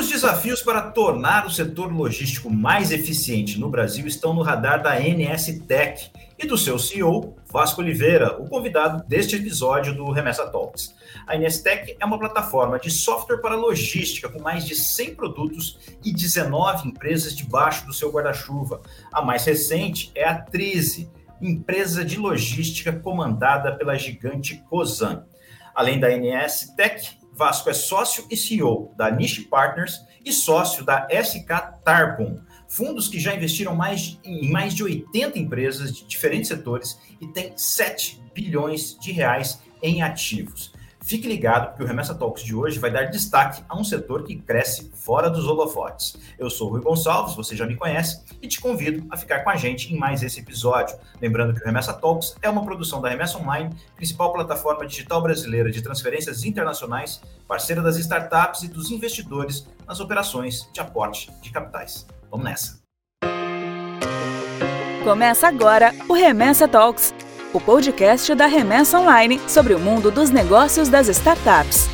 Os desafios para tornar o setor logístico mais eficiente no Brasil estão no radar da NS Tech e do seu CEO, Vasco Oliveira, o convidado deste episódio do Remessa Talks. A NS Tech é uma plataforma de software para logística com mais de 100 produtos e 19 empresas debaixo do seu guarda-chuva. A mais recente é a Trize, empresa de logística comandada pela gigante Cosan. Além da NS Tech, Vasco é sócio e CEO da Niche Partners e sócio da SK Tarbon, fundos que já investiram mais, em mais de 80 empresas de diferentes setores e tem 7 bilhões de reais em ativos. Fique ligado que o Remessa Talks de hoje vai dar destaque a um setor que cresce fora dos holofotes. Eu sou o Rui Gonçalves, você já me conhece, e te convido a ficar com a gente em mais esse episódio. Lembrando que o Remessa Talks é uma produção da Remessa Online, principal plataforma digital brasileira de transferências internacionais, parceira das startups e dos investidores nas operações de aporte de capitais. Vamos nessa! Começa agora o Remessa Talks o podcast da Remessa Online sobre o mundo dos negócios das startups.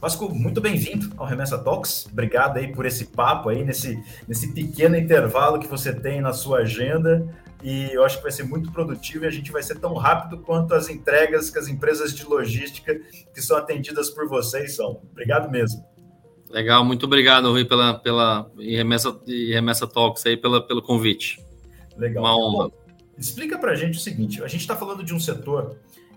Vasco, muito bem-vindo ao Remessa Talks. Obrigado aí por esse papo aí, nesse, nesse pequeno intervalo que você tem na sua agenda. E eu acho que vai ser muito produtivo e a gente vai ser tão rápido quanto as entregas que as empresas de logística que são atendidas por vocês são. Obrigado mesmo. Legal, muito obrigado, Rui, pela, pela e remessa, e remessa Talks aí, pela, pelo convite. Legal. Uma honra. Explica para a gente o seguinte: a gente está falando de um setor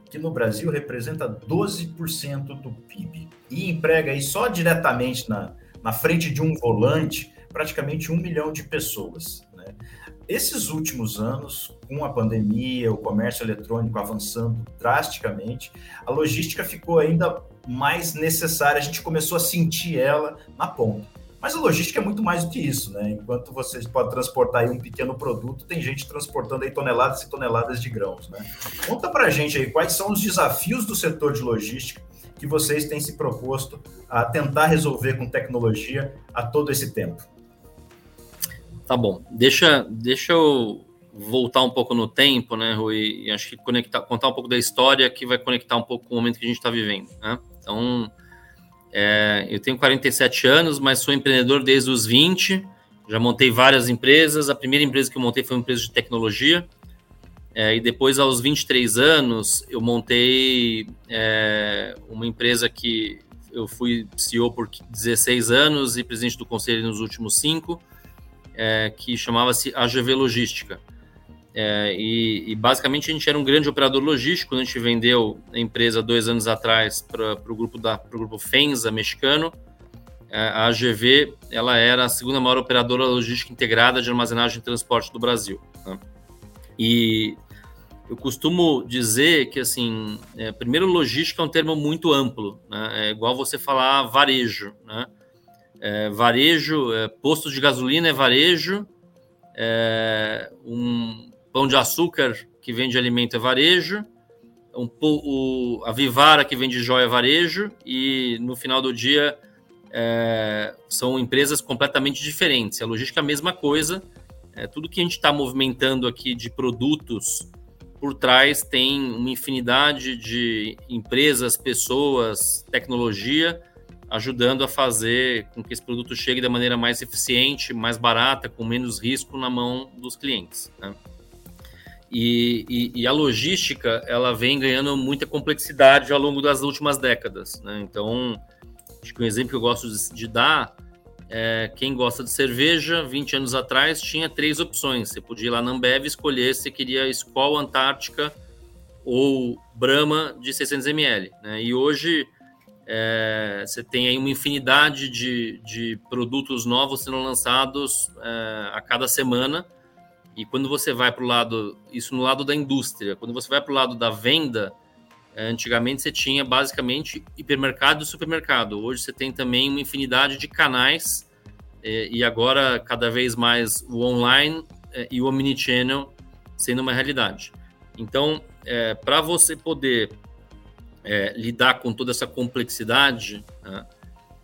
que no Brasil representa 12% do PIB e emprega aí só diretamente na, na frente de um volante praticamente um milhão de pessoas. Né? Esses últimos anos, com a pandemia, o comércio eletrônico avançando drasticamente, a logística ficou ainda mais necessária, a gente começou a sentir ela na ponta. Mas a logística é muito mais do que isso, né? Enquanto você pode transportar um pequeno produto, tem gente transportando aí toneladas e toneladas de grãos, né? Conta pra gente aí quais são os desafios do setor de logística que vocês têm se proposto a tentar resolver com tecnologia a todo esse tempo. Tá bom. Deixa, deixa eu voltar um pouco no tempo, né, Rui? E acho que conectar, contar um pouco da história que vai conectar um pouco com o momento que a gente está vivendo, né? Então, é, eu tenho 47 anos, mas sou empreendedor desde os 20. Já montei várias empresas. A primeira empresa que eu montei foi uma empresa de tecnologia. É, e depois, aos 23 anos, eu montei é, uma empresa que eu fui CEO por 16 anos e presidente do conselho nos últimos cinco, é, que chamava-se AGV Logística. É, e, e, basicamente a gente era um grande operador logístico. A gente vendeu a empresa dois anos atrás para o grupo da grupo Fenza mexicano. É, a AGV ela era a segunda maior operadora logística integrada de armazenagem e transporte do Brasil. Né? E eu costumo dizer que assim, é, primeiro logística é um termo muito amplo, né? é igual você falar varejo, né? É, varejo, é, posto de gasolina é varejo, é, um, Pão de Açúcar, que vende alimento, é varejo. Um, o, a Vivara, que vende joia, é varejo. E no final do dia, é, são empresas completamente diferentes. A logística é a mesma coisa. É, tudo que a gente está movimentando aqui de produtos por trás tem uma infinidade de empresas, pessoas, tecnologia ajudando a fazer com que esse produto chegue da maneira mais eficiente, mais barata, com menos risco na mão dos clientes. Né? E, e, e, a logística ela vem ganhando muita complexidade ao longo das últimas décadas. Né? Então, acho que um exemplo que eu gosto de, de, dar é quem gosta de cerveja, 20 anos atrás tinha três opções. Você podia ir lá na Ambev escolher se queria Skol Antártica ou Brahma de 600 ml. Né? E hoje é, você tem aí uma infinidade de, de produtos novos sendo lançados é, a cada semana e quando você vai para o lado, isso no lado da indústria, quando você vai para o lado da venda, é, antigamente você tinha basicamente hipermercado e supermercado. Hoje você tem também uma infinidade de canais é, e agora cada vez mais o online é, e o omnichannel sendo uma realidade. Então, é, para você poder é, lidar com toda essa complexidade, né,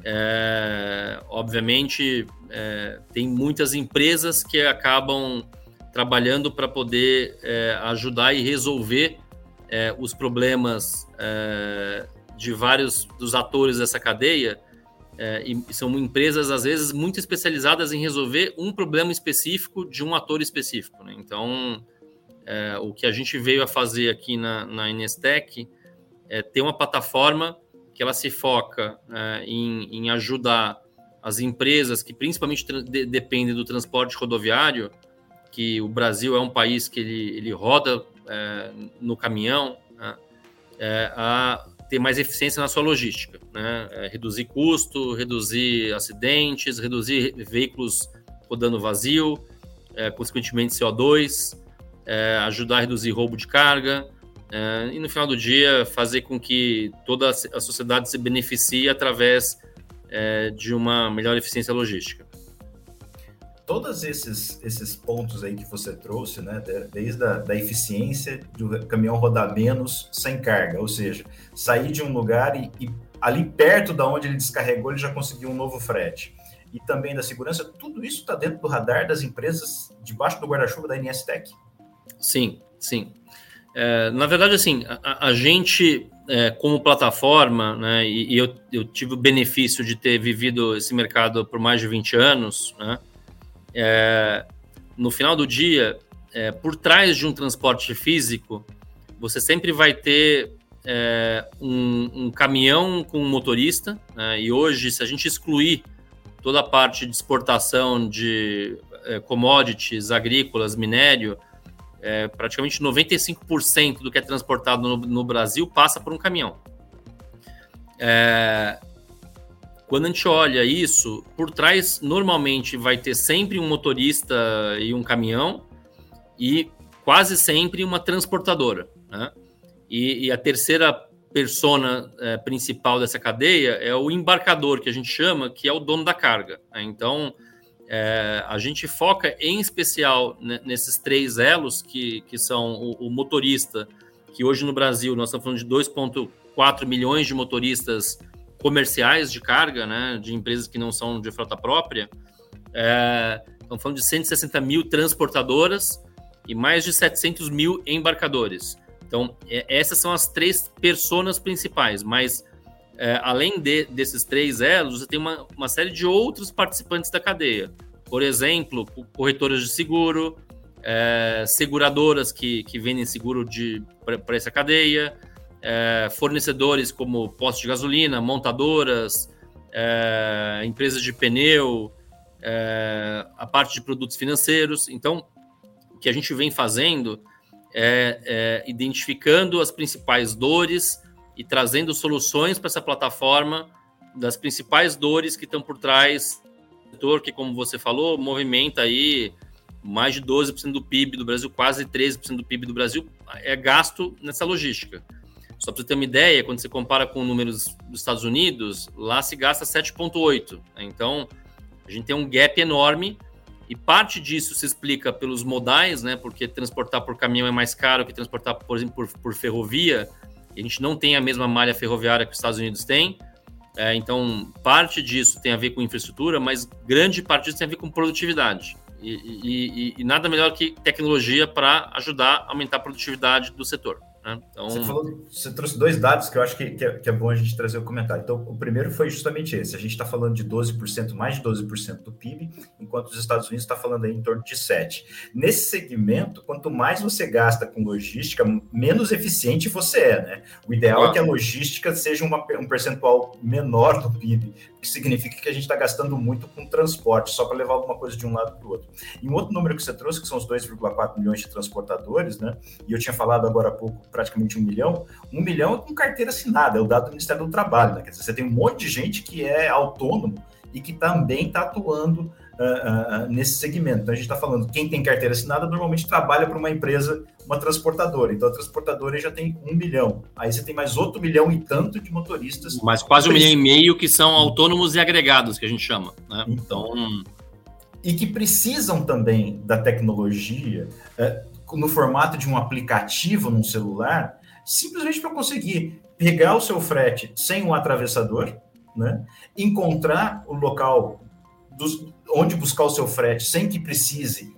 é, obviamente tem muitas empresas que acabam trabalhando para poder é, ajudar e resolver é, os problemas é, de vários dos atores dessa cadeia é, e são empresas, às vezes, muito especializadas em resolver um problema específico de um ator específico. Né? Então, é, o que a gente veio a fazer aqui na, na Inestec é ter uma plataforma que ela se foca é, em, em, ajudar as empresas que principalmente de, dependem do transporte rodoviário, que o Brasil é um país que ele, ele roda é, no caminhão, né? É, a ter mais eficiência na sua logística, né? É, reduzir custo, reduzir acidentes, reduzir veículos rodando vazio, é, consequentemente CO2, é, ajudar a reduzir roubo de carga é, e no final do dia fazer com que toda a sociedade se beneficie através de uma melhor eficiência logística todos esses, esses pontos aí que você trouxe, né, desde a da eficiência do caminhão rodar menos sem carga, ou seja, sair de um lugar e, e ali perto da onde ele descarregou, ele já conseguiu um novo frete. E também da segurança, tudo isso está dentro do radar das empresas debaixo do guarda-chuva da NSTEC? Sim, sim. É, na verdade, assim, a, a gente, é, como plataforma, né, e, e eu, eu, tive o benefício de ter vivido esse mercado por mais de 20 anos, né, é, no final do dia, é, por trás de um transporte físico, você sempre vai ter é, um, um, caminhão com um motorista, né? e hoje, se a gente excluir toda a parte de exportação de é, commodities agrícolas, minério, é, praticamente 95% do que é transportado no, no, Brasil passa por um caminhão. É, quando a gente olha isso, por trás normalmente vai ter sempre um motorista e um caminhão e quase sempre uma transportadora. Né? E, e, a terceira persona é, principal dessa cadeia é o embarcador, que a gente chama, que é o dono da carga. Né? Então, é, a gente foca em especial nesses três elos, que, que são o, o motorista, que hoje no Brasil nós estamos falando de 2,4 milhões de motoristas comerciais de carga, né, de empresas que não são de frota própria, é, estamos falando de 160 mil transportadoras e mais de 700 mil embarcadores. Então, é, essas são as três personas principais, mas é, além de, desses três elos, você tem uma, uma série de outros participantes da cadeia. Por exemplo, corretoras de seguro, é, seguradoras que, que vendem seguro para essa cadeia, é, fornecedores como postos de gasolina, montadoras, é, empresas de pneu, é, a parte de produtos financeiros. Então, o que a gente vem fazendo é, é identificando as principais dores e trazendo soluções para essa plataforma das principais dores que estão por trás do setor que, como você falou, movimenta aí mais de 12% do PIB do Brasil, quase 13% do PIB do Brasil é gasto nessa logística. Só para você ter uma ideia, quando você compara com números dos Estados Unidos, lá se gasta 7,8. Né? Então, a gente tem um gap enorme e parte disso se explica pelos modais, né? Porque transportar por caminhão é mais caro que transportar, por exemplo, por, por ferrovia. E a gente não tem a mesma malha ferroviária que os Estados Unidos têm. É, então, parte disso tem a ver com infraestrutura, mas grande parte disso tem a ver com produtividade. E, e, e, e nada melhor que tecnologia para ajudar a aumentar a produtividade do setor. Né? Então... Você, falou, você, trouxe dois dados que eu acho que, que, é, que, é, bom a gente trazer o comentário. Então, o primeiro foi justamente esse. A gente está falando de 12%, mais de 12% do PIB, enquanto os Estados Unidos está falando aí em torno de 7%. Nesse segmento, quanto mais você gasta com logística, menos eficiente você é. Né? O ideal ah. é que a logística seja uma, um percentual menor do PIB, que significa que a gente está gastando muito com transporte, só para levar alguma coisa de um lado para o outro. E um outro número que você trouxe, que são os 2,4 milhões de transportadores, né? e eu tinha falado agora há pouco praticamente um milhão, um milhão é com carteira assinada, é o dado do Ministério do Trabalho. Né? Quer dizer, você tem um monte de gente que é autônomo e que também está atuando uh, uh, nesse segmento. Então, a gente está falando, quem tem carteira assinada normalmente trabalha para uma empresa, uma transportadora. Então, a transportadora já tem um milhão. Aí você tem mais outro milhão e tanto de motoristas. Mas quase um milhão e meio que são autônomos e agregados, que a gente chama. Né? Então... E que precisam também da tecnologia, uh, no formato de um aplicativo num celular, simplesmente para conseguir pegar o seu frete sem um atravessador, né? encontrar o local dos, onde buscar o seu frete sem que precise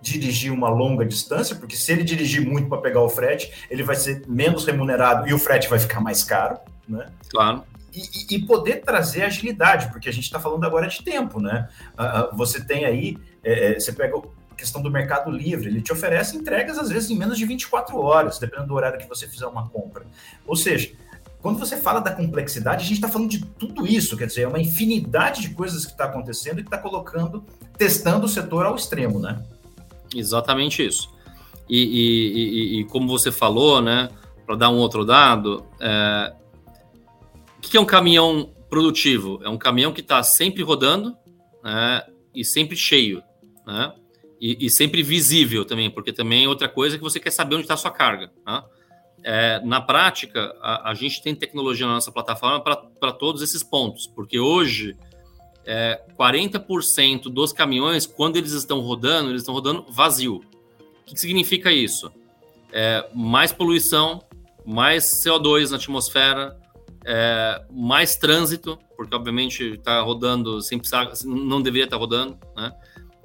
dirigir uma longa distância, porque se ele dirigir muito para pegar o frete, ele vai ser menos remunerado e o frete vai ficar mais caro, né? Claro. e, e, poder trazer agilidade, porque a gente está falando agora de tempo, né? Uh, você tem aí, é, é, você pega a questão do mercado livre, ele te oferece entregas às vezes em menos de 24 horas, dependendo do horário que você fizer uma compra. Ou seja, quando você fala da complexidade, a gente está falando de tudo isso, quer dizer, é uma infinidade de coisas que está acontecendo e que está colocando, testando o setor ao extremo, né? Exatamente isso. E, e, e, e como você falou, né, para dar um outro dado, é, o que é um caminhão produtivo? É um caminhão que está sempre rodando né, e sempre cheio, né? E, sempre visível também, porque também é outra coisa que você quer saber onde está a sua carga. Né? É, na prática, a, a, gente tem tecnologia na nossa plataforma para todos esses pontos, porque hoje é, 40% dos caminhões, quando eles estão rodando, eles estão rodando vazio. O que, que significa isso? É, mais poluição, mais CO2 na atmosfera, é, mais trânsito, porque obviamente está rodando sem precisar, não deveria estar tá rodando, né?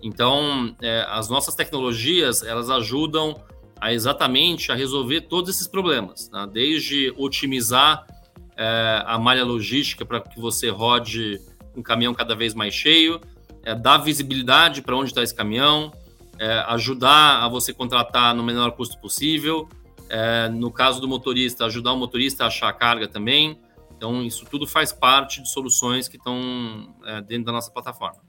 Então, é, as nossas tecnologias elas ajudam a exatamente a resolver todos esses problemas, né? desde otimizar é, a malha logística para que você rode um caminhão cada vez mais cheio, é, dar visibilidade para onde está esse caminhão, é, ajudar a você contratar no menor custo possível, é, no caso do motorista, ajudar o motorista a achar a carga também. Então, isso tudo faz parte de soluções que estão é, dentro da nossa plataforma.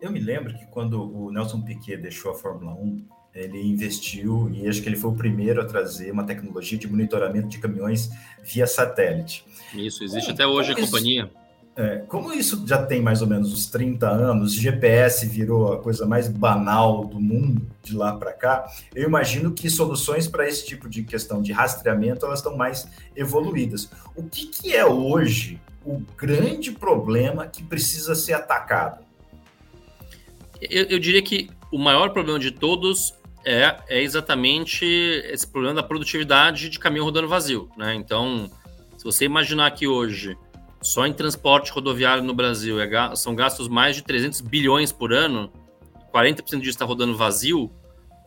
Eu me lembro que quando o Nelson Piquet deixou a Fórmula 1, ele investiu e acho que ele foi o primeiro a trazer uma tecnologia de monitoramento de caminhões via satélite. Isso, existe como, até hoje a companhia. É, como isso já tem mais ou menos uns 30 anos, GPS virou a coisa mais banal do mundo de lá para cá, eu imagino que soluções para esse tipo de questão de rastreamento elas estão mais evoluídas. O que, que é hoje o grande problema que precisa ser atacado? Eu, eu diria que o maior problema de todos é, é exatamente esse problema da produtividade de caminhão rodando vazio. Né? Então, se você imaginar que hoje só em transporte rodoviário no Brasil é, são gastos mais de 300 bilhões por ano, 40% disso está rodando vazio,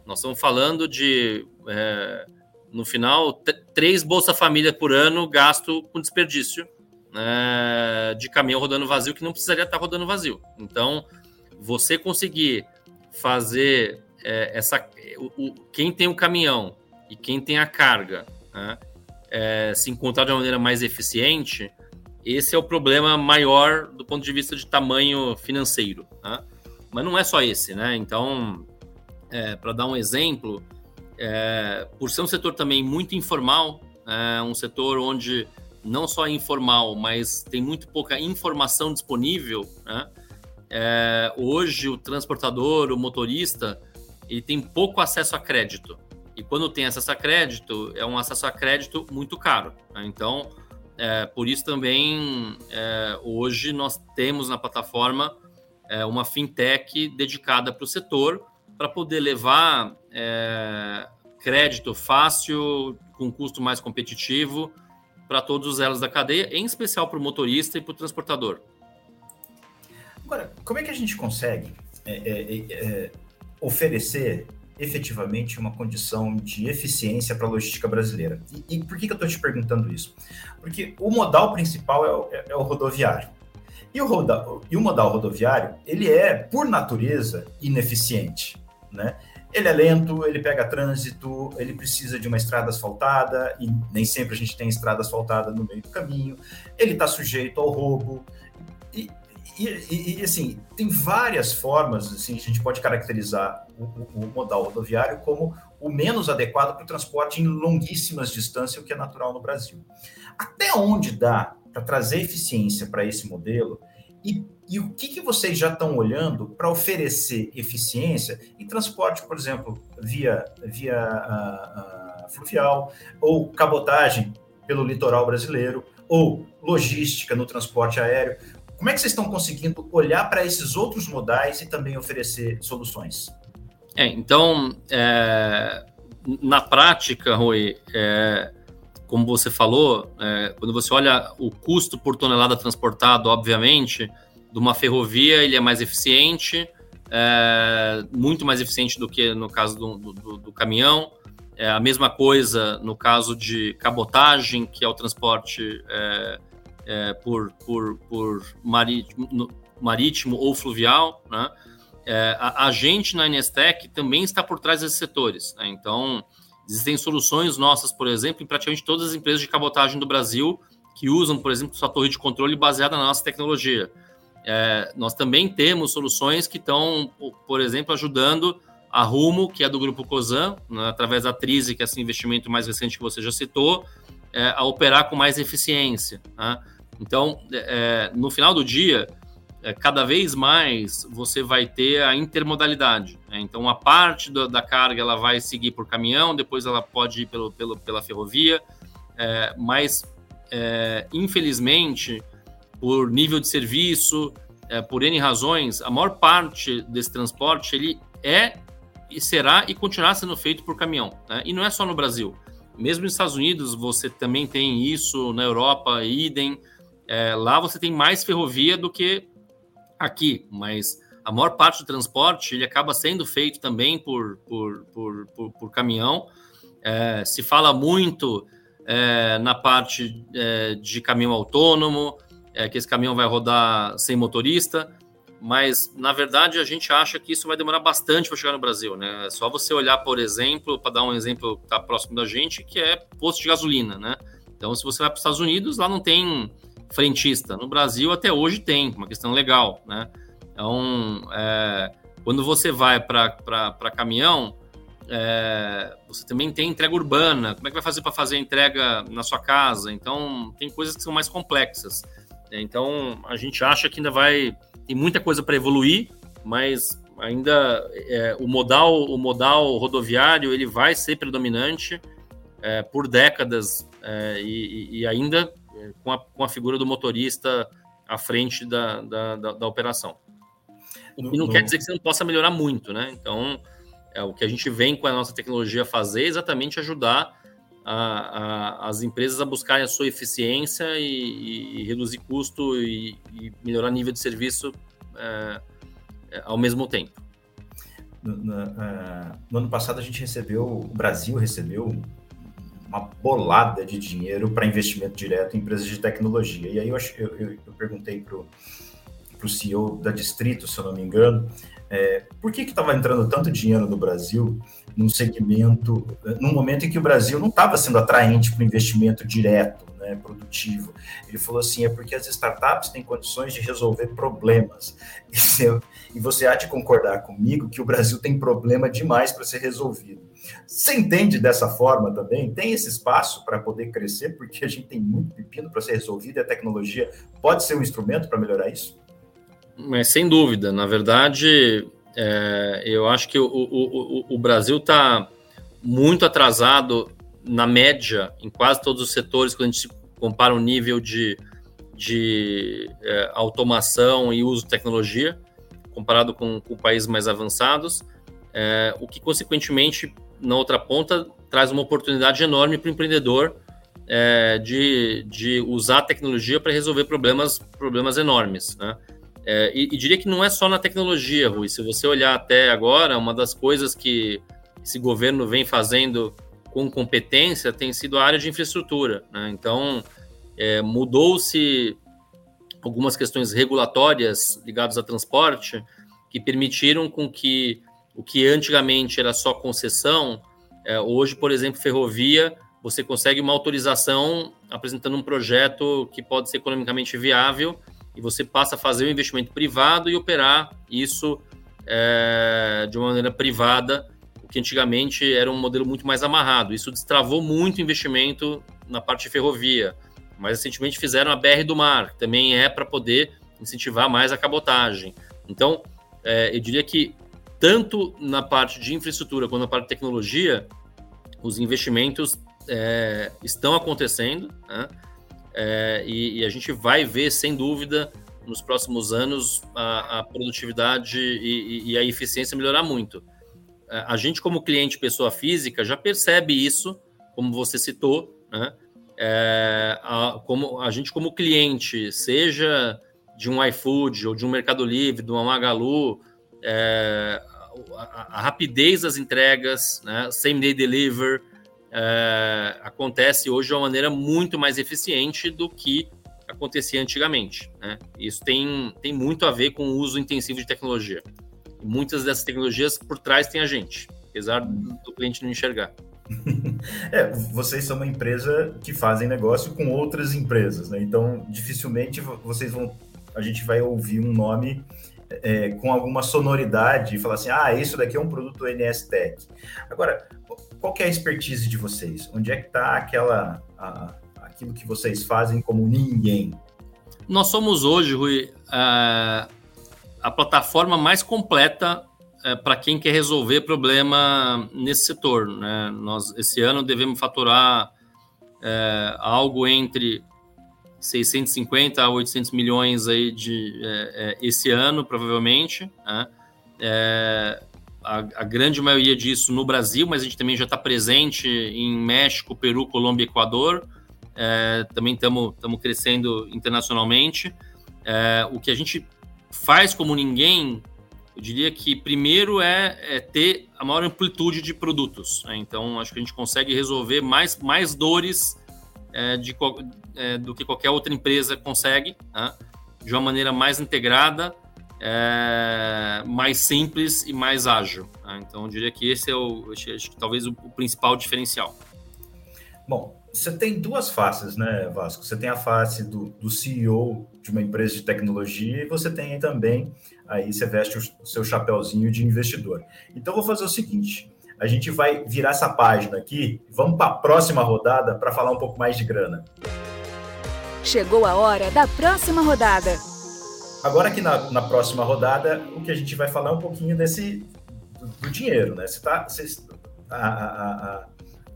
nós estamos falando de, é, no final, três Bolsa Família por ano gasto com desperdício né, de caminhão rodando vazio que não precisaria estar rodando vazio. Então, você conseguir fazer é, essa. O, o, quem tem o caminhão e quem tem a carga né, é, se encontrar de uma maneira mais eficiente esse é o problema maior do ponto de vista de tamanho financeiro. Né? Mas não é só esse, né? Então, é, para dar um exemplo, é, por ser um setor também muito informal, é um setor onde não só é informal, mas tem muito pouca informação disponível, né? É, hoje o transportador, o motorista, ele tem pouco acesso a crédito. E quando tem acesso a crédito, é um acesso a crédito muito caro. Né? Então, é, por isso também é, hoje nós temos na plataforma é, uma fintech dedicada para o setor para poder levar é, crédito fácil, com custo mais competitivo para todos os elos da cadeia, em especial para o motorista e para o transportador. Agora, como é que a gente consegue é, é, oferecer efetivamente uma condição de eficiência para a logística brasileira. E, e por que, que eu estou te perguntando isso? Porque o modal principal é o, é, é o rodoviário. E o, roda, e o modal rodoviário, ele é, por natureza, ineficiente. Né? Ele é lento, ele pega trânsito, ele precisa de uma estrada asfaltada, e nem sempre a gente tem estrada asfaltada no meio do caminho, ele está sujeito ao roubo. E, e, e, assim, tem várias formas, assim, a gente pode caracterizar o, o, modal rodoviário como o menos adequado para o transporte em longuíssimas distâncias, o que é natural no Brasil. Até onde dá para trazer eficiência para esse modelo e, e, o que, que vocês já estão olhando para oferecer eficiência em transporte, por exemplo, via, via a, a fluvial ou cabotagem pelo litoral brasileiro ou logística no transporte aéreo? Como é que vocês estão conseguindo olhar para esses outros modais e também oferecer soluções? É, então, é, na prática, Rui, é, como você falou, é, quando você olha o custo por tonelada transportado, obviamente, de uma ferrovia, ele é mais eficiente, é, muito mais eficiente do que no caso do, do, do caminhão. É a mesma coisa no caso de cabotagem, que é o transporte é, é, por, por, por marítimo, marítimo ou fluvial, né? É, a, a, gente na Nestec também está por trás desses setores. Né? Então, existem soluções nossas, por exemplo, em praticamente todas as empresas de cabotagem do Brasil que usam, por exemplo, sua torre de controle baseada na nossa tecnologia. É, nós também temos soluções que estão, por exemplo, ajudando a Rumo, que é do grupo Cosan, né, através da Trize, que é esse investimento mais recente que você já citou, é, a operar com mais eficiência. Né? Então, é, no final do dia, é, cada vez mais você vai ter a intermodalidade. Né? Então, a parte do, da carga ela vai seguir por caminhão, depois ela pode ir pelo, pelo pela ferrovia, é, mas é, infelizmente, por nível de serviço, é, por N razões, a maior parte desse transporte ele é e será e continuará sendo feito por caminhão. Né? E não é só no Brasil. Mesmo nos Estados Unidos, você também tem isso, na Europa, idem. É, lá você tem mais ferrovia do que aqui, mas a maior parte do transporte ele acaba sendo feito também por, por, por, por, por caminhão. É, se fala muito é, na parte é, de caminhão autônomo, é, que esse caminhão vai rodar sem motorista, mas na verdade a gente acha que isso vai demorar bastante para chegar no Brasil, né? É só você olhar, por exemplo, para dar um exemplo que está próximo da gente, que é posto de gasolina, né? Então, se você vai para os Estados Unidos, lá não tem frentista. No Brasil, até hoje tem, uma questão legal, né? Então, é, quando você vai para caminhão, é, você também tem entrega urbana. Como é que vai fazer para fazer a entrega na sua casa? Então, tem coisas que são mais complexas. Então, a gente acha que ainda vai. Tem muita coisa para evoluir, mas ainda é, o modal o modal rodoviário ele vai ser predominante é, por décadas é, e, e, ainda é, com a, com a figura do motorista à frente da, da, da, da operação. Que não, não quer dizer que você não possa melhorar muito, né? Então, é, o que a gente vem com a nossa tecnologia fazer é exatamente ajudar a, a, as empresas a buscarem a sua eficiência e, e reduzir custo e, e, melhorar nível de serviço é, é, ao mesmo tempo. No, no, uh, no, ano passado a gente recebeu, o Brasil recebeu uma bolada de dinheiro para investimento direto em empresas de tecnologia. E aí eu, eu, eu, eu perguntei para o CEO da Distrito, se eu não me engano, é, por que estava entrando tanto dinheiro no Brasil num segmento, num momento em que o Brasil não estava sendo atraente para o investimento direto, né, produtivo? Ele falou assim: é porque as startups têm condições de resolver problemas. E você há de concordar comigo que o Brasil tem problema demais para ser resolvido. Você entende dessa forma também? Tem esse espaço para poder crescer, porque a gente tem muito pepino para ser resolvido e a tecnologia pode ser um instrumento para melhorar isso? Mas sem dúvida, na verdade, é, eu acho que o, o, o, o Brasil está muito atrasado na média em quase todos os setores quando a gente compara o nível de, de é, automação e uso de tecnologia comparado com, com países mais avançados, é, o que consequentemente na outra ponta traz uma oportunidade enorme para o empreendedor é, de, de usar a tecnologia para resolver problemas, problemas enormes, né? É, e, e, diria que não é só na tecnologia, Rui. Se você olhar até agora, uma das coisas que esse governo vem fazendo com competência tem sido a área de infraestrutura. Né? Então, é, mudou-se algumas questões regulatórias ligadas a transporte que permitiram com que o que antigamente era só concessão, é, hoje, por exemplo, ferrovia, você consegue uma autorização apresentando um projeto que pode ser economicamente viável e você passa a fazer um investimento privado e operar isso é, de uma maneira privada, o que antigamente era um modelo muito mais amarrado. Isso destravou muito investimento na parte de ferrovia. Mais recentemente fizeram a BR do Mar, que também é para poder incentivar mais a cabotagem. Então, é, eu diria que tanto na parte de infraestrutura quanto na parte de tecnologia, os investimentos é, estão acontecendo. Né? é, e, e, a gente vai ver, sem dúvida, nos próximos anos, a, a produtividade e, e, a eficiência melhorar muito. É, a gente, como cliente pessoa física, já percebe isso, como você citou, né? É, a, como, a gente, como cliente, seja de um iFood ou de um Mercado Livre, de uma Magalu, é, a, a, rapidez das entregas, né? same day deliver, é, acontece hoje de uma maneira muito mais eficiente do que acontecia antigamente. Né? Isso tem, tem muito a ver com o uso intensivo de tecnologia. Muitas dessas tecnologias por trás tem a gente, apesar do cliente não enxergar. É, vocês são uma empresa que fazem negócio com outras empresas, né? Então, dificilmente vocês vão. A gente vai ouvir um nome é, com alguma sonoridade e falar assim: ah, isso daqui é um produto NS Tech. Agora, qual é a expertise de vocês? Onde é que está aquela. A, aquilo que vocês fazem como ninguém? Nós somos hoje, Rui, a plataforma mais completa é, para quem quer resolver problema nesse setor. Né? Nós, esse ano, devemos faturar é, algo entre 650 a 800 milhões aí de, é, é, esse ano, provavelmente. Né? É, a, a, grande maioria disso no Brasil, mas a gente também já está presente em México, Peru, Colômbia e Equador. É, também estamos crescendo internacionalmente. O que a gente faz como ninguém, eu diria que primeiro é, é ter a maior amplitude de produtos. Né? Então, acho que a gente consegue resolver mais, mais dores é, de, é, do que qualquer outra empresa consegue, né? de uma maneira mais integrada, é, mais simples e mais ágil. Né? Então, eu diria que esse é o, acho, acho que talvez o, o principal diferencial. Bom, você tem duas faces, né, Vasco? Você tem a face do, do CEO de uma empresa de tecnologia e você tem também, aí você veste o, seu chapéuzinho de investidor. Então, vou fazer o seguinte: a gente vai virar essa página aqui, vamos para a próxima rodada para falar um pouco mais de grana. Chegou a hora da próxima rodada. Agora aqui na, na próxima rodada, o que a gente vai falar é um pouquinho desse do, do dinheiro, né? Você tá, vocês, a, a, a,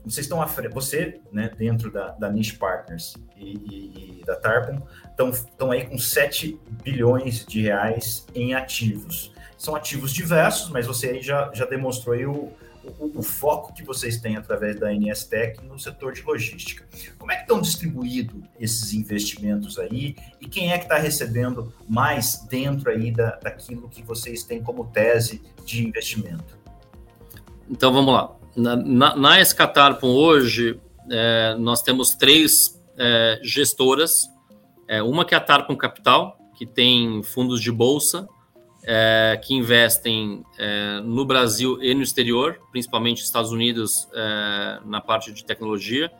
vocês estão você, né, dentro da, da Niche Partners e, e, e da Tarpon, estão aí com 7 bilhões de reais em ativos. São ativos diversos, mas você aí já, já demonstrou aí o, o, o, foco que vocês têm através da NSTEC no setor de logística. Como é que estão distribuídos esses investimentos aí e quem é que está recebendo mais dentro aí da, daquilo que vocês têm como tese de investimento? Então vamos lá. Na, na, Escatarpon hoje, é, nós temos três é, gestoras. É, uma que é a Tarpon Capital, que tem fundos de bolsa, é, que investem é, no Brasil e no exterior, principalmente Estados Unidos é, na parte de tecnologia.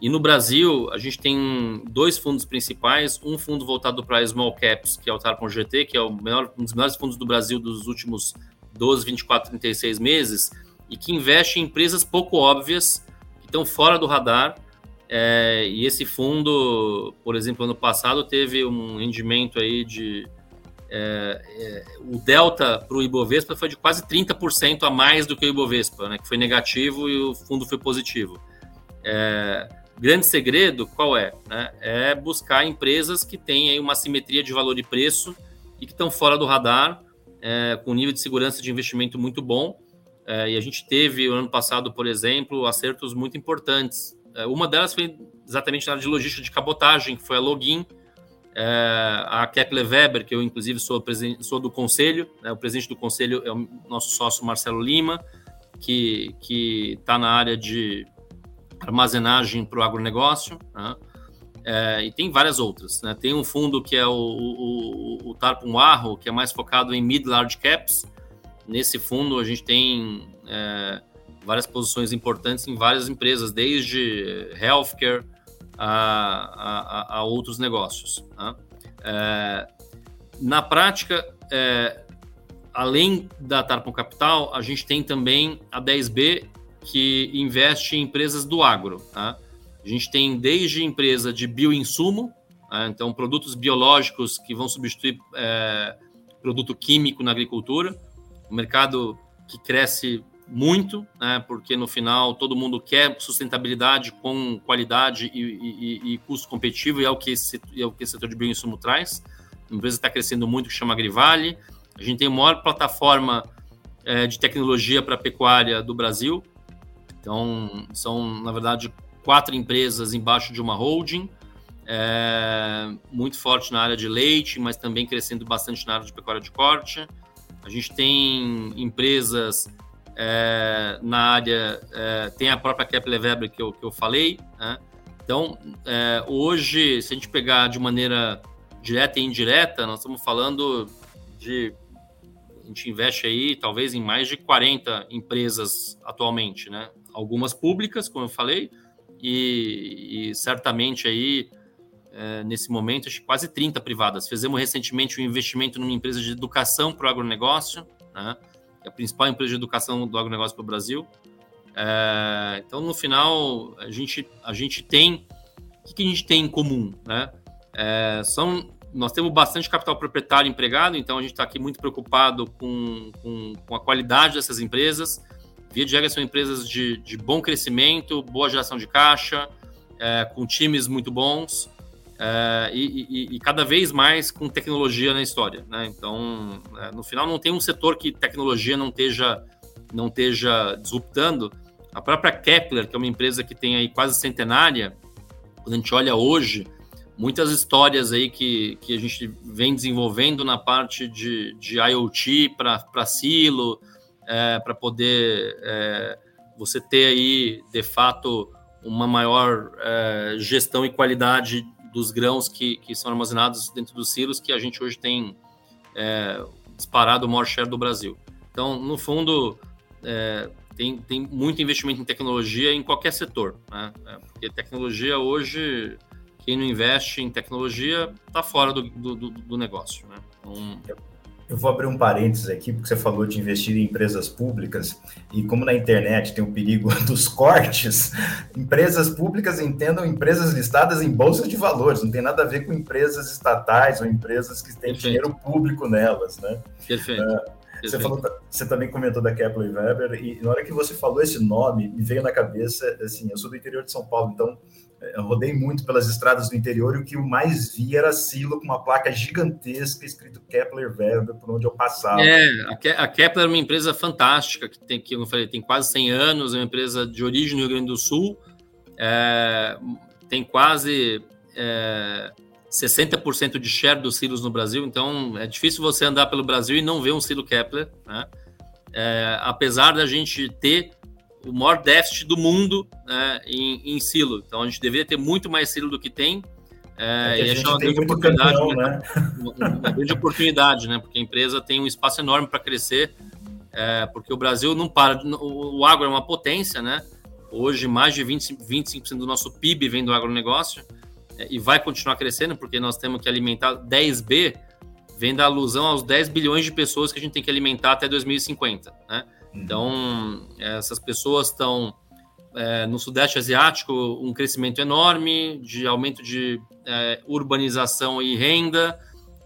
E no Brasil, a gente tem dois fundos principais, um fundo voltado para small caps, que é o Tarpon GT, que é o melhor, um dos melhores fundos do Brasil dos últimos 12, 24, 36 meses, e que investe em empresas pouco óbvias, que estão fora do radar. É, e esse fundo, por exemplo, ano passado teve um rendimento aí de é, é, o delta para o Ibovespa foi de quase 30% a mais do que o Ibovespa, né, que foi negativo e o fundo foi positivo. É, grande segredo, qual é? Né, é buscar empresas que têm aí uma simetria de valor e preço e que estão fora do radar, é, com nível de segurança de investimento muito bom. É, e a gente teve, no ano passado, por exemplo, acertos muito importantes. É, uma delas foi exatamente na área de logística de cabotagem, que foi a Login, é, a Kepler Weber, que eu inclusive sou, sou do conselho, né, o presidente do conselho é o nosso sócio Marcelo Lima, que está na área de armazenagem para o agronegócio, né, é, e tem várias outras. Né, tem um fundo que é o, o, o Tarpon Arro, que é mais focado em mid-large caps. Nesse fundo a gente tem é, várias posições importantes em várias empresas, desde healthcare, a, a, a outros negócios. Tá? É, na prática, é, além da Tarpon Capital, a gente tem também a 10B, que investe em empresas do agro. Tá? A gente tem desde empresa de bioinsumo, tá? então produtos biológicos que vão substituir é, produto químico na agricultura, o mercado que cresce muito, né, porque no final todo mundo quer sustentabilidade com qualidade e, e, e custo competitivo, e é o que esse, é o que esse setor de bioinsumo traz. A empresa está crescendo muito, que chama Agrivale. A gente tem a maior plataforma é, de tecnologia para pecuária do Brasil. Então, são, na verdade, quatro empresas embaixo de uma holding, é, muito forte na área de leite, mas também crescendo bastante na área de pecuária de corte. A gente tem empresas é, na área, é, tem a própria Kepler Weber que eu, que eu falei, né? Então, é, hoje, se a gente pegar de maneira direta e indireta, nós estamos falando de. A gente investe aí, talvez, em mais de 40 empresas atualmente, né? Algumas públicas, como eu falei, e, e certamente aí, é, nesse momento, acho que quase 30 privadas. Fizemos recentemente um investimento numa empresa de educação para o agronegócio, né? É a principal empresa de educação do agronegócio para o Brasil. É, então, no final, a gente, a gente tem. O que, que a gente tem em comum? Né? É, são, nós temos bastante capital proprietário empregado, então a gente está aqui muito preocupado com, com, com, a qualidade dessas empresas. Via de regra, são empresas de, de bom crescimento, boa geração de caixa, com times muito bons. É, e, e, e, cada vez mais com tecnologia na história. Né? Então, é, no final, não tem um setor que tecnologia não esteja não esteja disruptando, a própria Kepler, que é uma empresa que tem aí quase centenária, quando a gente olha hoje, muitas histórias aí que, que a gente vem desenvolvendo na parte de, de IoT para silo, é, para poder é, você ter aí, de fato, uma maior é, gestão e qualidade dos grãos que, que são armazenados dentro dos silos, que a gente hoje tem é, disparado o maior share do Brasil. Então, no fundo, é, tem, tem muito investimento em tecnologia em qualquer setor, né? É, porque tecnologia hoje, quem não investe em tecnologia está fora do, do, do, negócio, né? Então, eu vou abrir um parênteses aqui, porque você falou de investir em empresas públicas, e como na internet tem o perigo dos cortes, empresas públicas entendam empresas listadas em bolsas de valores, não tem nada a ver com empresas estatais ou empresas que têm Perfeito. dinheiro público nelas, né? Perfeito. Uh, você, falou, você também comentou da Kepler Weber, e na hora que você falou esse nome, me veio na cabeça, assim, eu sou do interior de São Paulo, então eu rodei muito pelas estradas do interior e o que eu mais vi era silo com uma placa gigantesca escrito Kepler Weber por onde eu passava. É, a Kepler é uma empresa fantástica, que tem, que eu falei, tem quase 100 anos, é uma empresa de origem no Rio Grande do Sul, é, tem quase... É, 60% de share dos silos no Brasil, então é difícil você andar pelo Brasil e não ver um silo Kepler, né? É, apesar da gente ter o maior déficit do mundo né, em, em, silo. Então a gente deveria ter muito mais silo do que tem. É, é e achar uma grande oportunidade, campeão, né? uma, uma, grande oportunidade, né? Porque a empresa tem um espaço enorme para crescer, é, porque o Brasil não para. O, o agro é uma potência, né? Hoje, mais de 20, 25% do nosso PIB vem do agronegócio e vai continuar crescendo, porque nós temos que alimentar 10B, vem da alusão aos 10 bilhões de pessoas que a gente tem que alimentar até 2050. Né? Então, essas pessoas estão é, no Sudeste Asiático um crescimento enorme de aumento de é, urbanização e renda,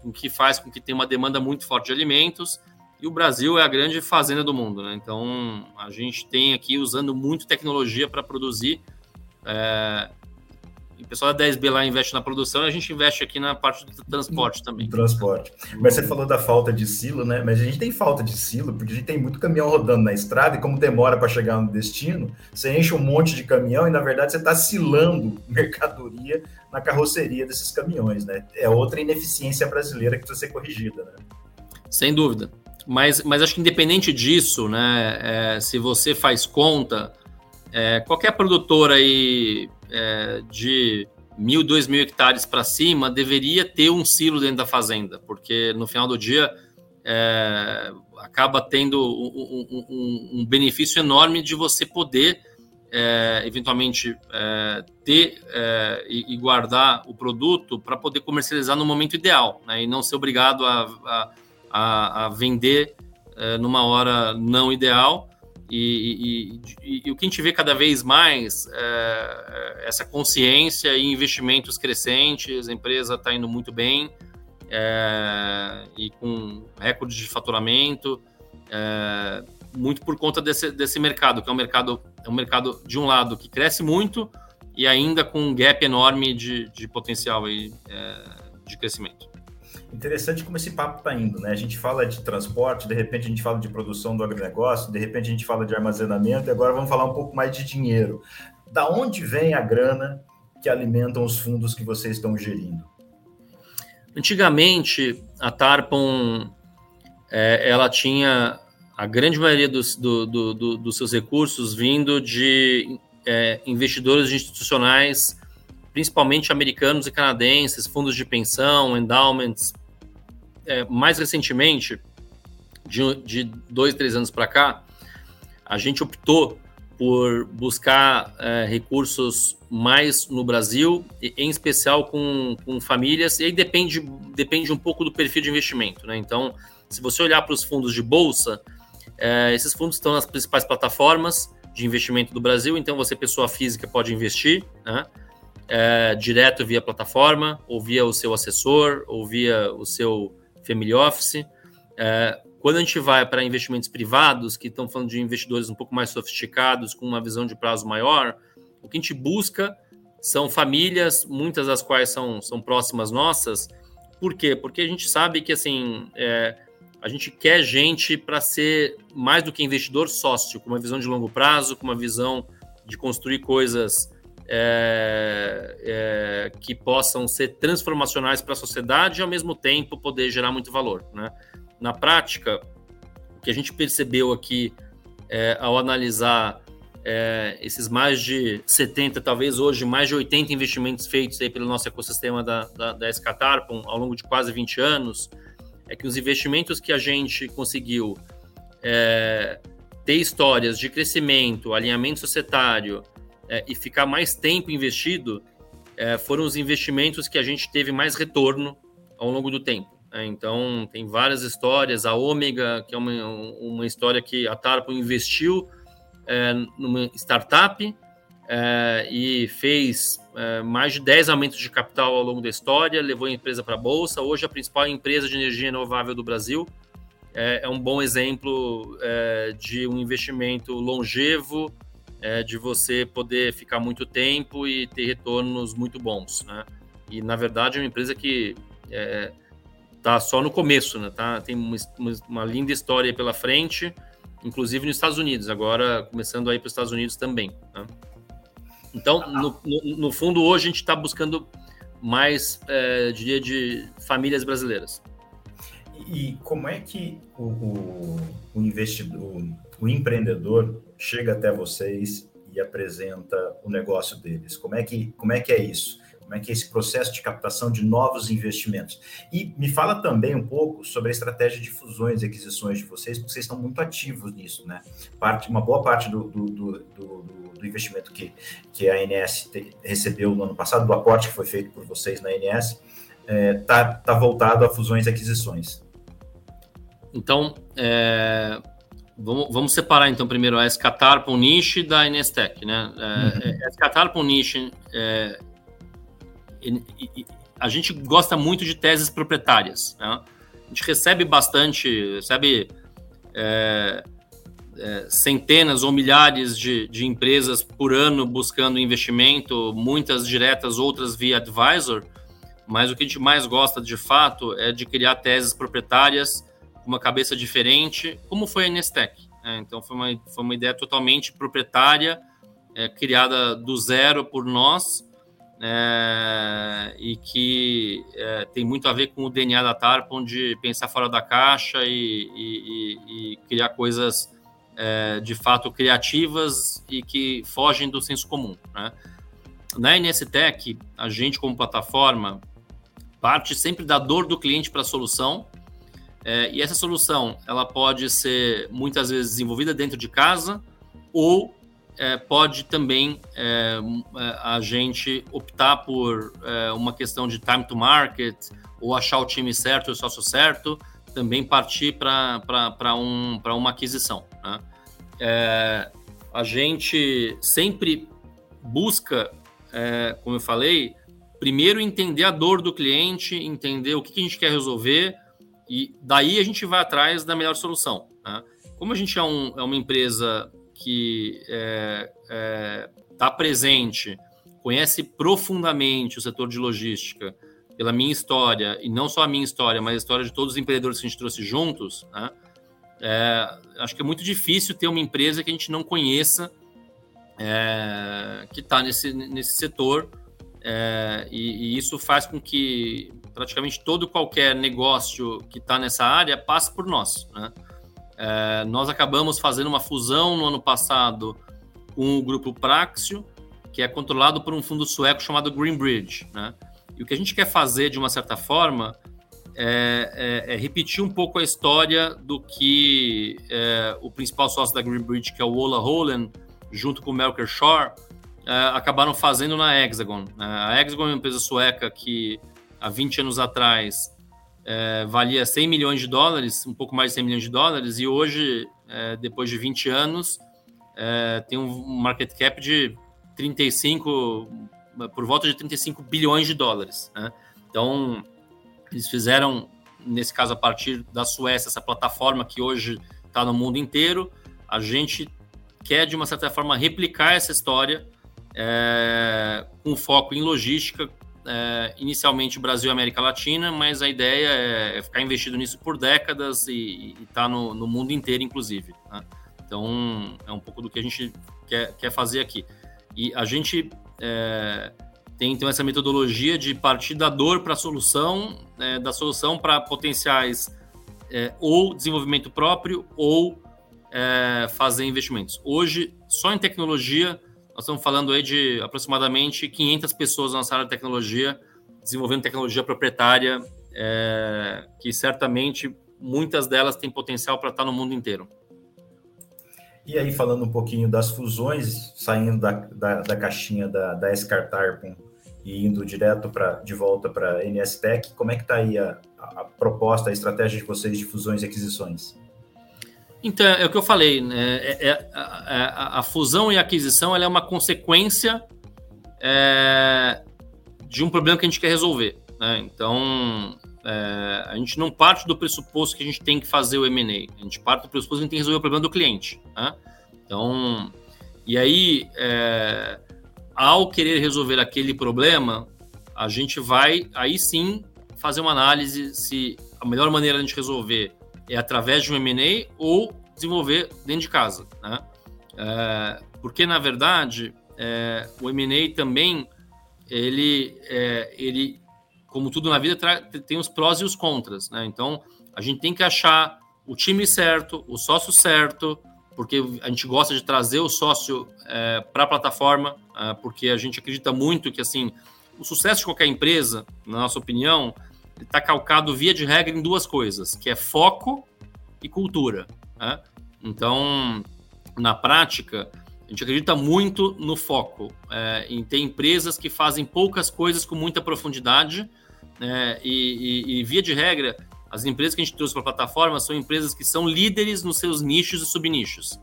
o que faz com que tenha uma demanda muito forte de alimentos. E o Brasil é a grande fazenda do mundo, né? Então a gente tem aqui usando muito tecnologia para produzir é, o pessoal da 10B lá investe na produção e a gente investe aqui na parte do transporte também. Transporte. Mas você falou da falta de silo, né? Mas a gente tem falta de silo, porque a gente tem muito caminhão rodando na estrada e como demora para chegar no destino, você enche um monte de caminhão e na verdade você está silando mercadoria na carroceria desses caminhões, né? É outra ineficiência brasileira que precisa ser corrigida, né? Sem dúvida. Mas, mas acho que independente disso, né? É, se você faz conta, é, qualquer produtor aí é, de mil, dois mil hectares para cima deveria ter um silo dentro da fazenda, porque no final do dia é, acaba tendo um, um, um, benefício enorme de você poder é, eventualmente é, ter é, e, e, guardar o produto para poder comercializar no momento ideal, né, e não ser obrigado a, a, a vender é, numa hora não ideal e, e, e, e, o que a gente vê cada vez mais é, é essa consciência e investimentos crescentes, a empresa está indo muito bem é, e com recordes de faturamento, é, muito por conta desse, desse mercado, que é um mercado, é um mercado, de um lado, que cresce muito e ainda com um gap enorme de, de potencial aí, é, de crescimento. Interessante como esse papo está indo, né? A gente fala de transporte, de repente a gente fala de produção do agronegócio, de repente a gente fala de armazenamento, e agora vamos falar um pouco mais de dinheiro. Da onde vem a grana que alimentam os fundos que vocês estão gerindo? Antigamente, a Tarpon é, ela tinha a grande maioria dos, do, do, do, dos seus recursos vindo de é, investidores institucionais principalmente americanos e canadenses, fundos de pensão, endowments. É, mais recentemente, de, de dois, três anos para cá, a gente optou por buscar é, recursos mais no Brasil, em especial com, com famílias, e aí depende, depende um pouco do perfil de investimento. Né? Então, se você olhar para os fundos de bolsa, é, esses fundos estão nas principais plataformas de investimento do Brasil, então você, pessoa física, pode investir né? é, direto via plataforma, ou via o seu assessor, ou via o seu family office. É, quando a gente vai para investimentos privados, que estão falando de investidores um pouco mais sofisticados, com uma visão de prazo maior, o que a gente busca são famílias, muitas das quais são, são próximas nossas. Por quê? Porque a gente sabe que assim é, a gente quer gente para ser mais do que investidor sócio, com uma visão de longo prazo, com uma visão de construir coisas é, é, que possam ser transformacionais para a sociedade e ao mesmo tempo poder gerar muito valor. Né? Na prática, o que a gente percebeu aqui é, ao analisar é, esses mais de 70, talvez hoje mais de 80 investimentos feitos aí pelo nosso ecossistema da, da, da ao longo de quase 20 anos, é que os investimentos que a gente conseguiu é, ter histórias de crescimento, alinhamento societário é, e ficar mais tempo investido é, foram os investimentos que a gente teve mais retorno ao longo do tempo. É, então, tem várias histórias. A Ômega, que é uma, uma história que a Tarpo investiu é, numa startup é, e fez é, mais de 10 aumentos de capital ao longo da história, levou a empresa para a Bolsa. Hoje, a principal empresa de energia renovável do Brasil. É, um bom exemplo é, de um investimento longevo, de você poder ficar muito tempo e ter retornos muito bons. Né? E, na verdade, é uma empresa que tá só no começo, né? Tá, tem uma, uma linda história pela frente, inclusive nos Estados Unidos, agora começando aí para os Estados Unidos também. Né? Então, no, no, no, fundo, hoje a gente está buscando mais, é, diria, de famílias brasileiras. E como é que o, o investidor, o empreendedor chega até vocês e apresenta o negócio deles? Como é que, como é, que é isso? como é que é esse processo de captação de novos investimentos. E me fala também um pouco sobre a estratégia de fusões e aquisições de vocês, porque vocês estão muito ativos nisso, né? Parte, uma boa parte do, do, do, do investimento que, que a ANS recebeu no ano passado, do aporte que foi feito por vocês na ANS, está é, tá, tá voltado a fusões e aquisições. Então, é, vamos, vamos, separar então primeiro a Escatarpon Niche da Inestec, né? É, uhum. A Escatarpon Niche é, a gente gosta muito de teses proprietárias. Né? A gente recebe bastante, recebe é, é, centenas ou milhares de, de empresas por ano buscando investimento, muitas diretas, outras via advisor, mas o que a gente mais gosta de fato é de criar teses proprietárias uma cabeça diferente, como foi a Nestec. Né? Então foi uma, foi uma ideia totalmente proprietária, é, criada do zero por nós, é, e que é, tem muito a ver com o DNA da Tarpon de pensar fora da caixa e, e, e criar coisas é, de fato criativas e que fogem do senso comum. Né? Na NSTech, a gente como plataforma parte sempre da dor do cliente para a solução é, e essa solução ela pode ser muitas vezes desenvolvida dentro de casa ou é, pode também é, é, a gente optar por é, uma questão de time to market ou achar o time certo, o sócio certo, também partir para um, uma aquisição. Né? É, a gente sempre busca, como eu falei, primeiro entender a dor do cliente, entender o que, que a gente quer resolver e daí a gente vai atrás da melhor solução. Né? Como a gente é, um, é uma empresa que está é, é, tá presente, conhece profundamente o setor de logística, pela minha história, e não só a minha história, mas a história de todos os empreendedores que a gente trouxe juntos, né? É, acho que é muito difícil ter uma empresa que a gente não conheça é, que está nesse, nesse setor, é, e, e, isso faz com que praticamente todo qualquer negócio que está nessa área passe por nós. Né? É, nós acabamos fazendo uma fusão no ano passado com o grupo Praxio, que é controlado por um fundo sueco chamado Greenbridge. Né? E o que a gente quer fazer, de uma certa forma, é, é, é repetir um pouco a história do que é, o principal sócio da Greenbridge, que é o Ola Holland, junto com o Melker Shore, é, acabaram fazendo na Hexagon. Né? a Hexagon é uma empresa sueca que, há 20 anos atrás, é, valia 100 milhões de dólares, um pouco mais de 100 milhões de dólares, e hoje, depois de 20 anos, tem um market cap de 35, por volta de 35 bilhões de dólares. Né? Então, eles fizeram, nesse caso, a partir da Suécia, essa plataforma que hoje está no mundo inteiro. A gente quer, de uma certa forma, replicar essa história é, com foco em logística, é, inicialmente Brasil e América Latina, mas a ideia é, é ficar investido nisso por décadas e estar tá no, no, mundo inteiro, inclusive. Né? Então, é um pouco do que a gente quer, quer fazer aqui. E a gente é, tem então essa metodologia de partir da dor para a solução, é, da solução para potenciais é, ou desenvolvimento próprio ou fazer investimentos. Hoje, só em tecnologia, nós estamos falando aí de aproximadamente 500 pessoas na área de tecnologia, desenvolvendo tecnologia proprietária, é, que certamente muitas delas têm potencial para estar no mundo inteiro. E aí, falando um pouquinho das fusões, saindo da, da, da caixinha da, da e indo direto para de volta para a NSTech, como é que está aí a, a, proposta, a estratégia de vocês de fusões e aquisições? Então, é o que eu falei, né? É, é, a, a, fusão e a aquisição é uma consequência é, de um problema que a gente quer resolver. Né? Então, é, a gente não parte do pressuposto que a gente tem que fazer o M&A, a gente parte do pressuposto que a gente tem que resolver o problema do cliente. Né? Então, e aí, é, ao querer resolver aquele problema, a gente vai, aí sim, fazer uma análise se a melhor maneira de a gente resolver é através de um M&A ou desenvolver dentro de casa. Né? É, porque, na verdade, é, o M&A também, ele, é, ele como tudo na vida, tem os prós e os contras, né? Então, a gente tem que achar o time certo, o sócio certo, porque a gente gosta de trazer o sócio é, para a plataforma, é, porque a gente acredita muito que, assim, o sucesso de qualquer empresa, na nossa opinião, está calcado, via de regra, em duas coisas, que é foco e cultura. Né? Então, na prática, a gente acredita muito no foco, é, em ter empresas que fazem poucas coisas com muita profundidade, né? E, e, e, via de regra, as empresas que a gente trouxe para a plataforma são empresas que são líderes nos seus nichos e subnichos.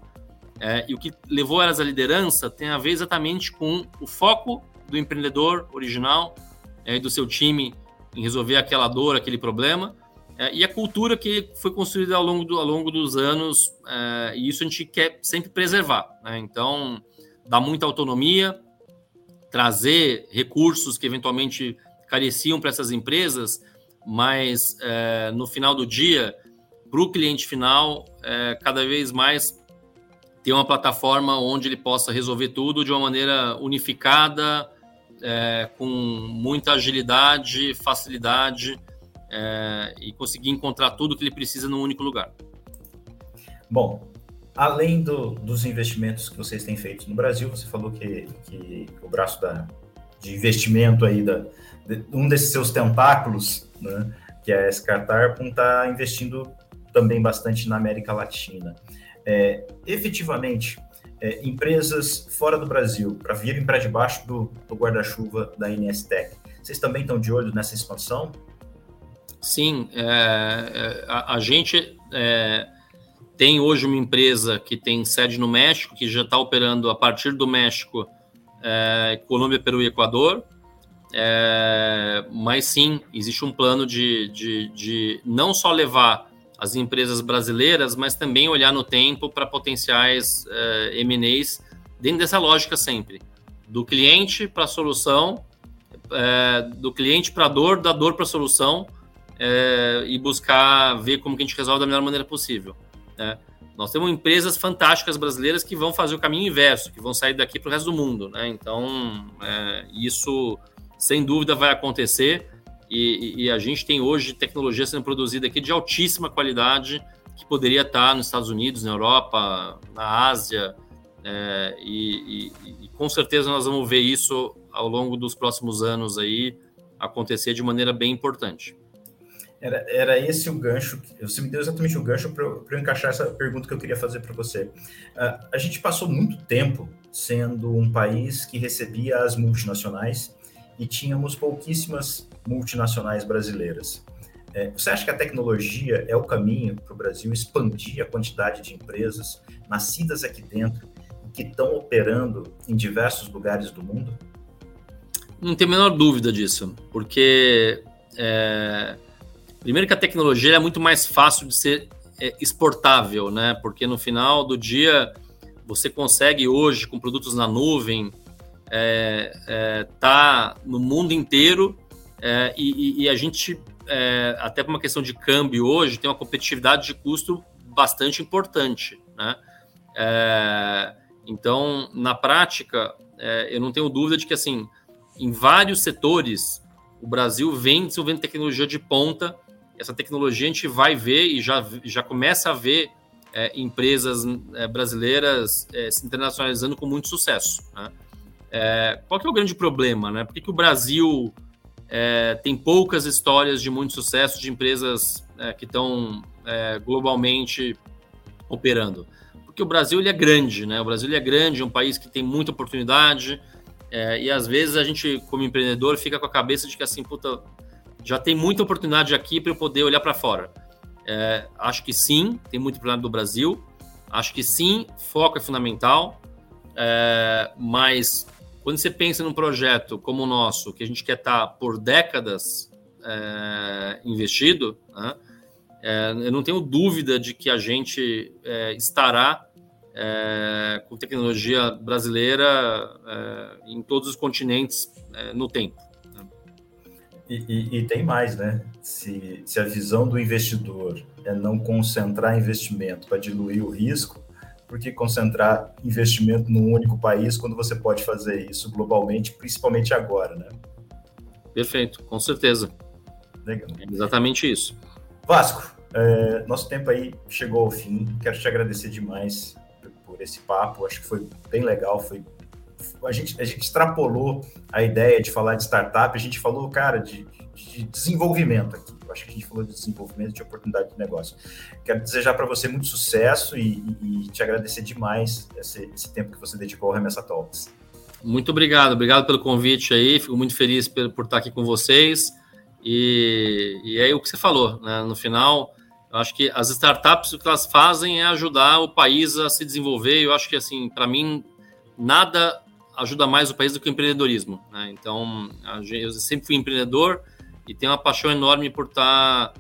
É, e o que levou elas à liderança tem a ver exatamente com o foco do empreendedor original é, e do seu time em resolver aquela dor, aquele problema, é, e a cultura que foi construída ao longo, do, ao longo dos anos, é, e isso a gente quer sempre preservar. Né? Então, dar muita autonomia, trazer recursos que eventualmente careciam para essas empresas, mas é, no final do dia, para o cliente final, é, cada vez mais ter uma plataforma onde ele possa resolver tudo de uma maneira unificada, é, com muita agilidade, facilidade é, e conseguir encontrar tudo que ele precisa num único lugar. Bom, além do, dos investimentos que vocês têm feito no Brasil, você falou que, que o braço da, de investimento aí da, um desses seus tentáculos, né, que é a Escartarpum, está investindo também bastante na América Latina. É, efetivamente, é, empresas fora do Brasil, para virem para debaixo do, do guarda-chuva da NSTech, vocês também estão de olho nessa expansão? Sim, é, é, a, a, gente é, tem hoje uma empresa que tem sede no México, que já está operando a partir do México, é, Colômbia, Peru e Equador. É, mas sim, existe um plano de, de, de, não só levar as empresas brasileiras, mas também olhar no tempo para potenciais é, M&As dentro dessa lógica sempre. Do cliente para a solução, é, do cliente para a dor, da dor para a solução, é, e buscar ver como que a gente resolve da melhor maneira possível. Né? Nós temos empresas fantásticas brasileiras que vão fazer o caminho inverso, que vão sair daqui para o resto do mundo. Né? Então, isso sem dúvida vai acontecer. E, e, a gente tem hoje tecnologia sendo produzida aqui de altíssima qualidade, que poderia estar nos Estados Unidos, na Europa, na Ásia, É, e, e, com certeza nós vamos ver isso ao longo dos próximos anos aí acontecer de maneira bem importante. Era, era esse o gancho, você me deu exatamente o gancho para eu, eu, encaixar essa pergunta que eu queria fazer para você. Uh, a gente passou muito tempo sendo um país que recebia as multinacionais e tínhamos pouquíssimas multinacionais brasileiras. É, você acha que a tecnologia é o caminho para o Brasil expandir a quantidade de empresas nascidas aqui dentro que estão operando em diversos lugares do mundo? Não tenho a menor dúvida disso, porque é, Primeiro que a tecnologia é muito mais fácil de ser é, exportável, né? Porque no final do dia você consegue hoje com produtos na nuvem é, é, tá no mundo inteiro é, e, e, a gente é, até por uma questão de câmbio hoje tem uma competitividade de custo bastante importante, né? É, então na prática é, eu não tenho dúvida de que assim em vários setores o Brasil vem desenvolvendo tecnologia de ponta essa tecnologia a gente vai ver e já, já começa a ver é, empresas é, brasileiras é, se internacionalizando com muito sucesso. Né? É, qual que é o grande problema? Né? Por que, que o Brasil é, tem poucas histórias de muito sucesso de empresas é, que estão globalmente operando? Porque o Brasil ele é grande, né? O Brasil ele é grande, é um país que tem muita oportunidade, e às vezes a gente, como empreendedor, fica com a cabeça de que assim, puta, já tem muita oportunidade aqui para eu poder olhar para fora. É, acho que sim, tem muita oportunidade do Brasil. Acho que sim, foco é fundamental. É, mas quando você pensa num projeto como o nosso, que a gente quer estar tá por décadas é, investido, né, é, eu não tenho dúvida de que a gente é, estará é, com tecnologia brasileira em todos os continentes no tempo. E, e, e, tem mais, né? Se, se a visão do investidor é não concentrar investimento para diluir o risco, por que concentrar investimento num único país quando você pode fazer isso globalmente, principalmente agora, né? Perfeito, com certeza. Legal. É exatamente isso. Vasco, é, nosso tempo aí chegou ao fim. Quero te agradecer demais por esse papo. Acho que foi bem legal, foi a gente, a gente extrapolou a ideia de falar de startup, a gente falou, cara, de, de desenvolvimento aqui. Eu acho que a gente falou de desenvolvimento, de oportunidade de negócio. Quero desejar para você muito sucesso e, e, te agradecer demais esse, esse, tempo que você dedicou ao Remessa Talks. Muito obrigado, obrigado pelo convite aí, fico muito feliz por, por estar aqui com vocês. E, e é o que você falou, né? no final, eu acho que as startups o que elas fazem é ajudar o país a se desenvolver. Eu acho que, assim, para mim, nada ajuda mais o país do que o empreendedorismo. Né? Então, eu sempre fui empreendedor e tenho uma paixão enorme por estar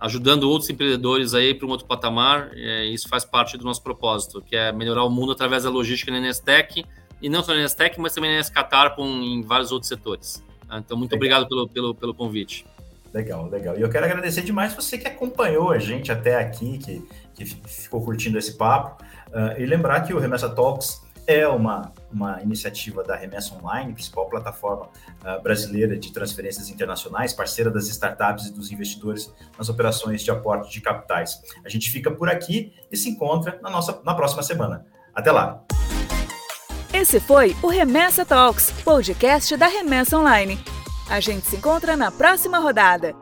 ajudando outros empreendedores aí para um outro patamar. E isso faz parte do nosso propósito, que é melhorar o mundo através da logística na Nestec e não só na Nestec, mas também na Nescatar com em vários outros setores. Tá? Então, muito legal. obrigado pelo, pelo, pelo convite. Legal, legal. E eu quero agradecer demais você que acompanhou a gente até aqui, que, que ficou curtindo esse papo. Uh, e lembrar que o Remessa Talks é uma, uma iniciativa da Remessa Online, principal plataforma uh, brasileira de transferências internacionais, parceira das startups e dos investidores nas operações de aporte de capitais. A gente fica por aqui e se encontra na, nossa, na próxima semana. Até lá! Esse foi o Remessa Talks, podcast da Remessa Online. A gente se encontra na próxima rodada.